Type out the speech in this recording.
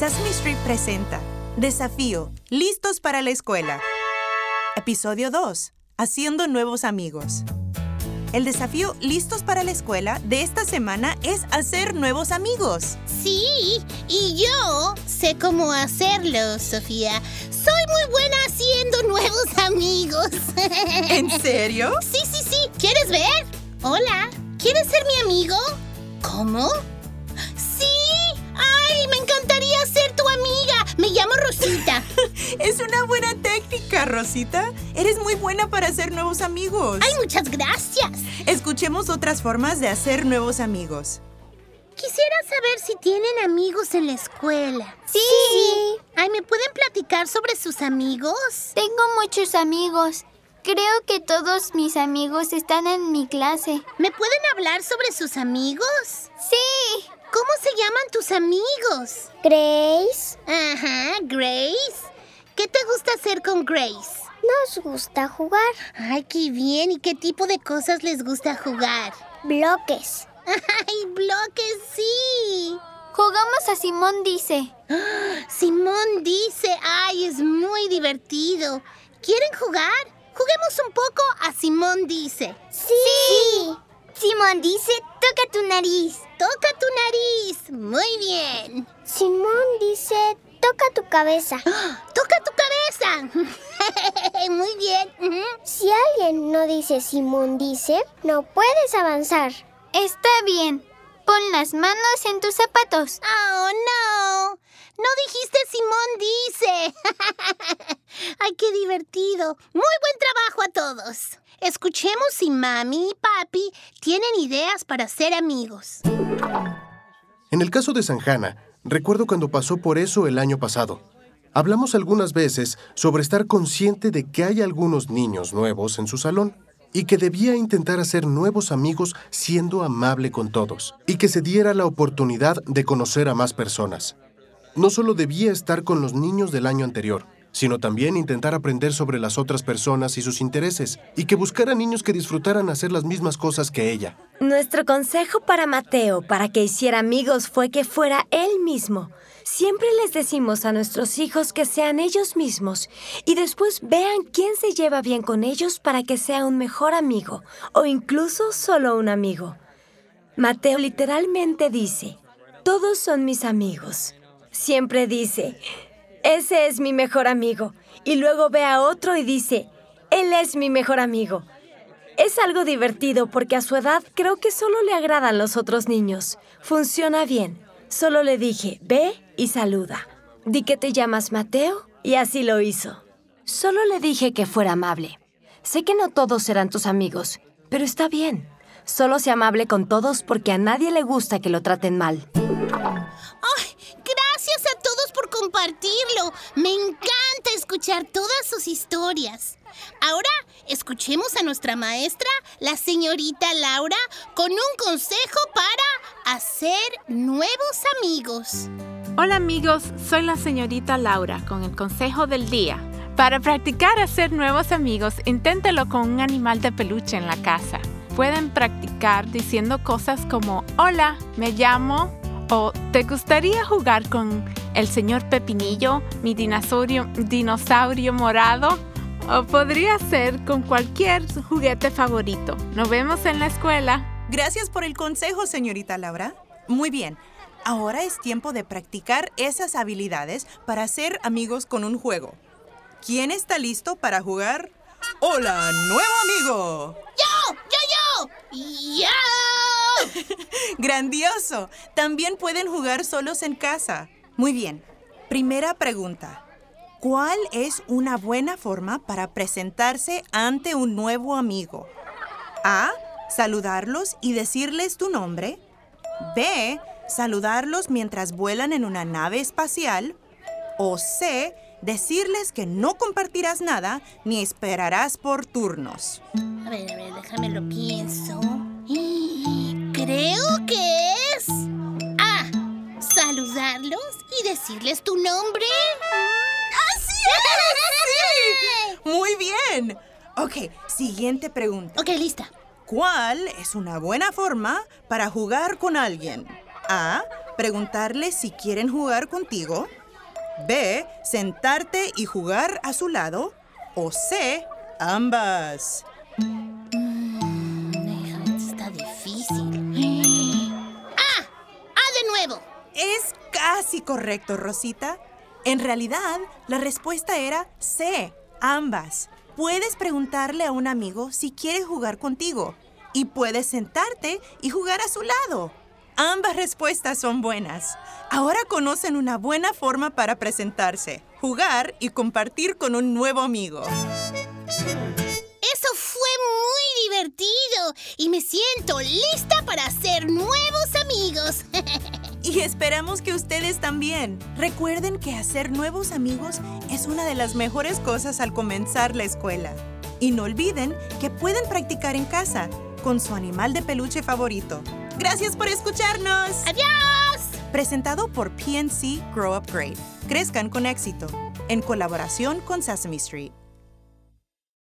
Sesame Street presenta Desafío, listos para la escuela. Episodio 2, Haciendo nuevos amigos. El desafío listos para la escuela de esta semana es hacer nuevos amigos. Sí, y yo sé cómo hacerlo, Sofía. Soy muy buena haciendo nuevos amigos. ¿En serio? Sí, sí, sí. ¿Quieres ver? Hola, ¿quieres ser mi amigo? ¿Cómo? Una buena técnica, Rosita. Eres muy buena para hacer nuevos amigos. Ay, muchas gracias. Escuchemos otras formas de hacer nuevos amigos. Quisiera saber si tienen amigos en la escuela. Sí. Ay, ¿me pueden platicar sobre sus amigos? Tengo muchos amigos. Creo que todos mis amigos están en mi clase. ¿Me pueden hablar sobre sus amigos? Sí. ¿Cómo se llaman tus amigos? Grace. Ajá, Grace. ¿Qué te gusta hacer con Grace? Nos gusta jugar. Ay, qué bien. ¿Y qué tipo de cosas les gusta jugar? Bloques. Ay, bloques, sí. Jugamos a Simón dice. Simón dice, ay, es muy divertido. ¿Quieren jugar? Juguemos un poco a Simón dice. Sí. Simón dice, toca tu nariz. Toca tu nariz. Muy bien. Simón toca tu cabeza. Toca tu cabeza. muy bien. Si alguien no dice Simón dice, no puedes avanzar. Está bien. Pon las manos en tus zapatos. Oh, no. No dijiste Simón dice. Ay, qué divertido. Muy buen trabajo a todos. Escuchemos si mami y papi tienen ideas para ser amigos. En el caso de Sanjana, recuerdo cuando pasó por eso el año pasado. Hablamos algunas veces sobre estar consciente de que hay algunos niños nuevos en su salón y que debía intentar hacer nuevos amigos siendo amable con todos y que se diera la oportunidad de conocer a más personas. No solo debía estar con los niños del año anterior, sino también intentar aprender sobre las otras personas y sus intereses y que buscara niños que disfrutaran hacer las mismas cosas que ella. Nuestro consejo para Mateo para que hiciera amigos fue que fuera él mismo. Siempre les decimos a nuestros hijos que sean ellos mismos y después vean quién se lleva bien con ellos para que sea un mejor amigo o incluso solo un amigo. Mateo literalmente dice, todos son mis amigos. Siempre dice, ese es mi mejor amigo. Y luego ve a otro y dice, él es mi mejor amigo. Es algo divertido porque a su edad creo que solo le agradan los otros niños. Funciona bien. Solo le dije, ve y saluda. Di que te llamas Mateo y así lo hizo. Solo le dije que fuera amable. Sé que no todos serán tus amigos, pero está bien. Solo sea amable con todos porque a nadie le gusta que lo traten mal. ¡Ay! Me encanta escuchar todas sus historias. Ahora escuchemos a nuestra maestra, la señorita Laura, con un consejo para hacer nuevos amigos. Hola amigos, soy la señorita Laura con el consejo del día. Para practicar hacer nuevos amigos, inténtelo con un animal de peluche en la casa. Pueden practicar diciendo cosas como hola, me llamo o ¿te gustaría jugar con el señor Pepinillo, mi dinosaurio, dinosaurio morado? O podría ser con cualquier juguete favorito. Nos vemos en la escuela. Gracias por el consejo, señorita Laura. Muy bien. Ahora es tiempo de practicar esas habilidades para ser amigos con un juego. ¿Quién está listo para jugar? ¡Hola, nuevo amigo! ¡Yo! ¡Yo, yo! ¡Yo! ¡Grandioso! También pueden jugar solos en casa. Muy bien. Primera pregunta. ¿Cuál es una buena forma para presentarse ante un nuevo amigo? A. Saludarlos y decirles tu nombre. B. Saludarlos mientras vuelan en una nave espacial. O C. Decirles que no compartirás nada ni esperarás por turnos. A ver, a ver, déjame lo pienso. Creo que. Saludarlos y decirles tu nombre. ¡Así es! Muy bien. Ok, siguiente pregunta. Ok, lista. ¿Cuál es una buena forma para jugar con alguien? A. Preguntarle si quieren jugar contigo. B. Sentarte y jugar a su lado. O C. Ambas. Correcto, Rosita. En realidad, la respuesta era C. Ambas. Puedes preguntarle a un amigo si quiere jugar contigo. Y puedes sentarte y jugar a su lado. Ambas respuestas son buenas. Ahora conocen una buena forma para presentarse, jugar y compartir con un nuevo amigo. Eso fue muy divertido y me siento lista para hacer nuevos amigos. Y esperamos que ustedes también. Recuerden que hacer nuevos amigos es una de las mejores cosas al comenzar la escuela. Y no olviden que pueden practicar en casa con su animal de peluche favorito. Gracias por escucharnos. ¡Adiós! Presentado por PNC Grow Up Great. Crezcan con éxito. En colaboración con Sesame Street.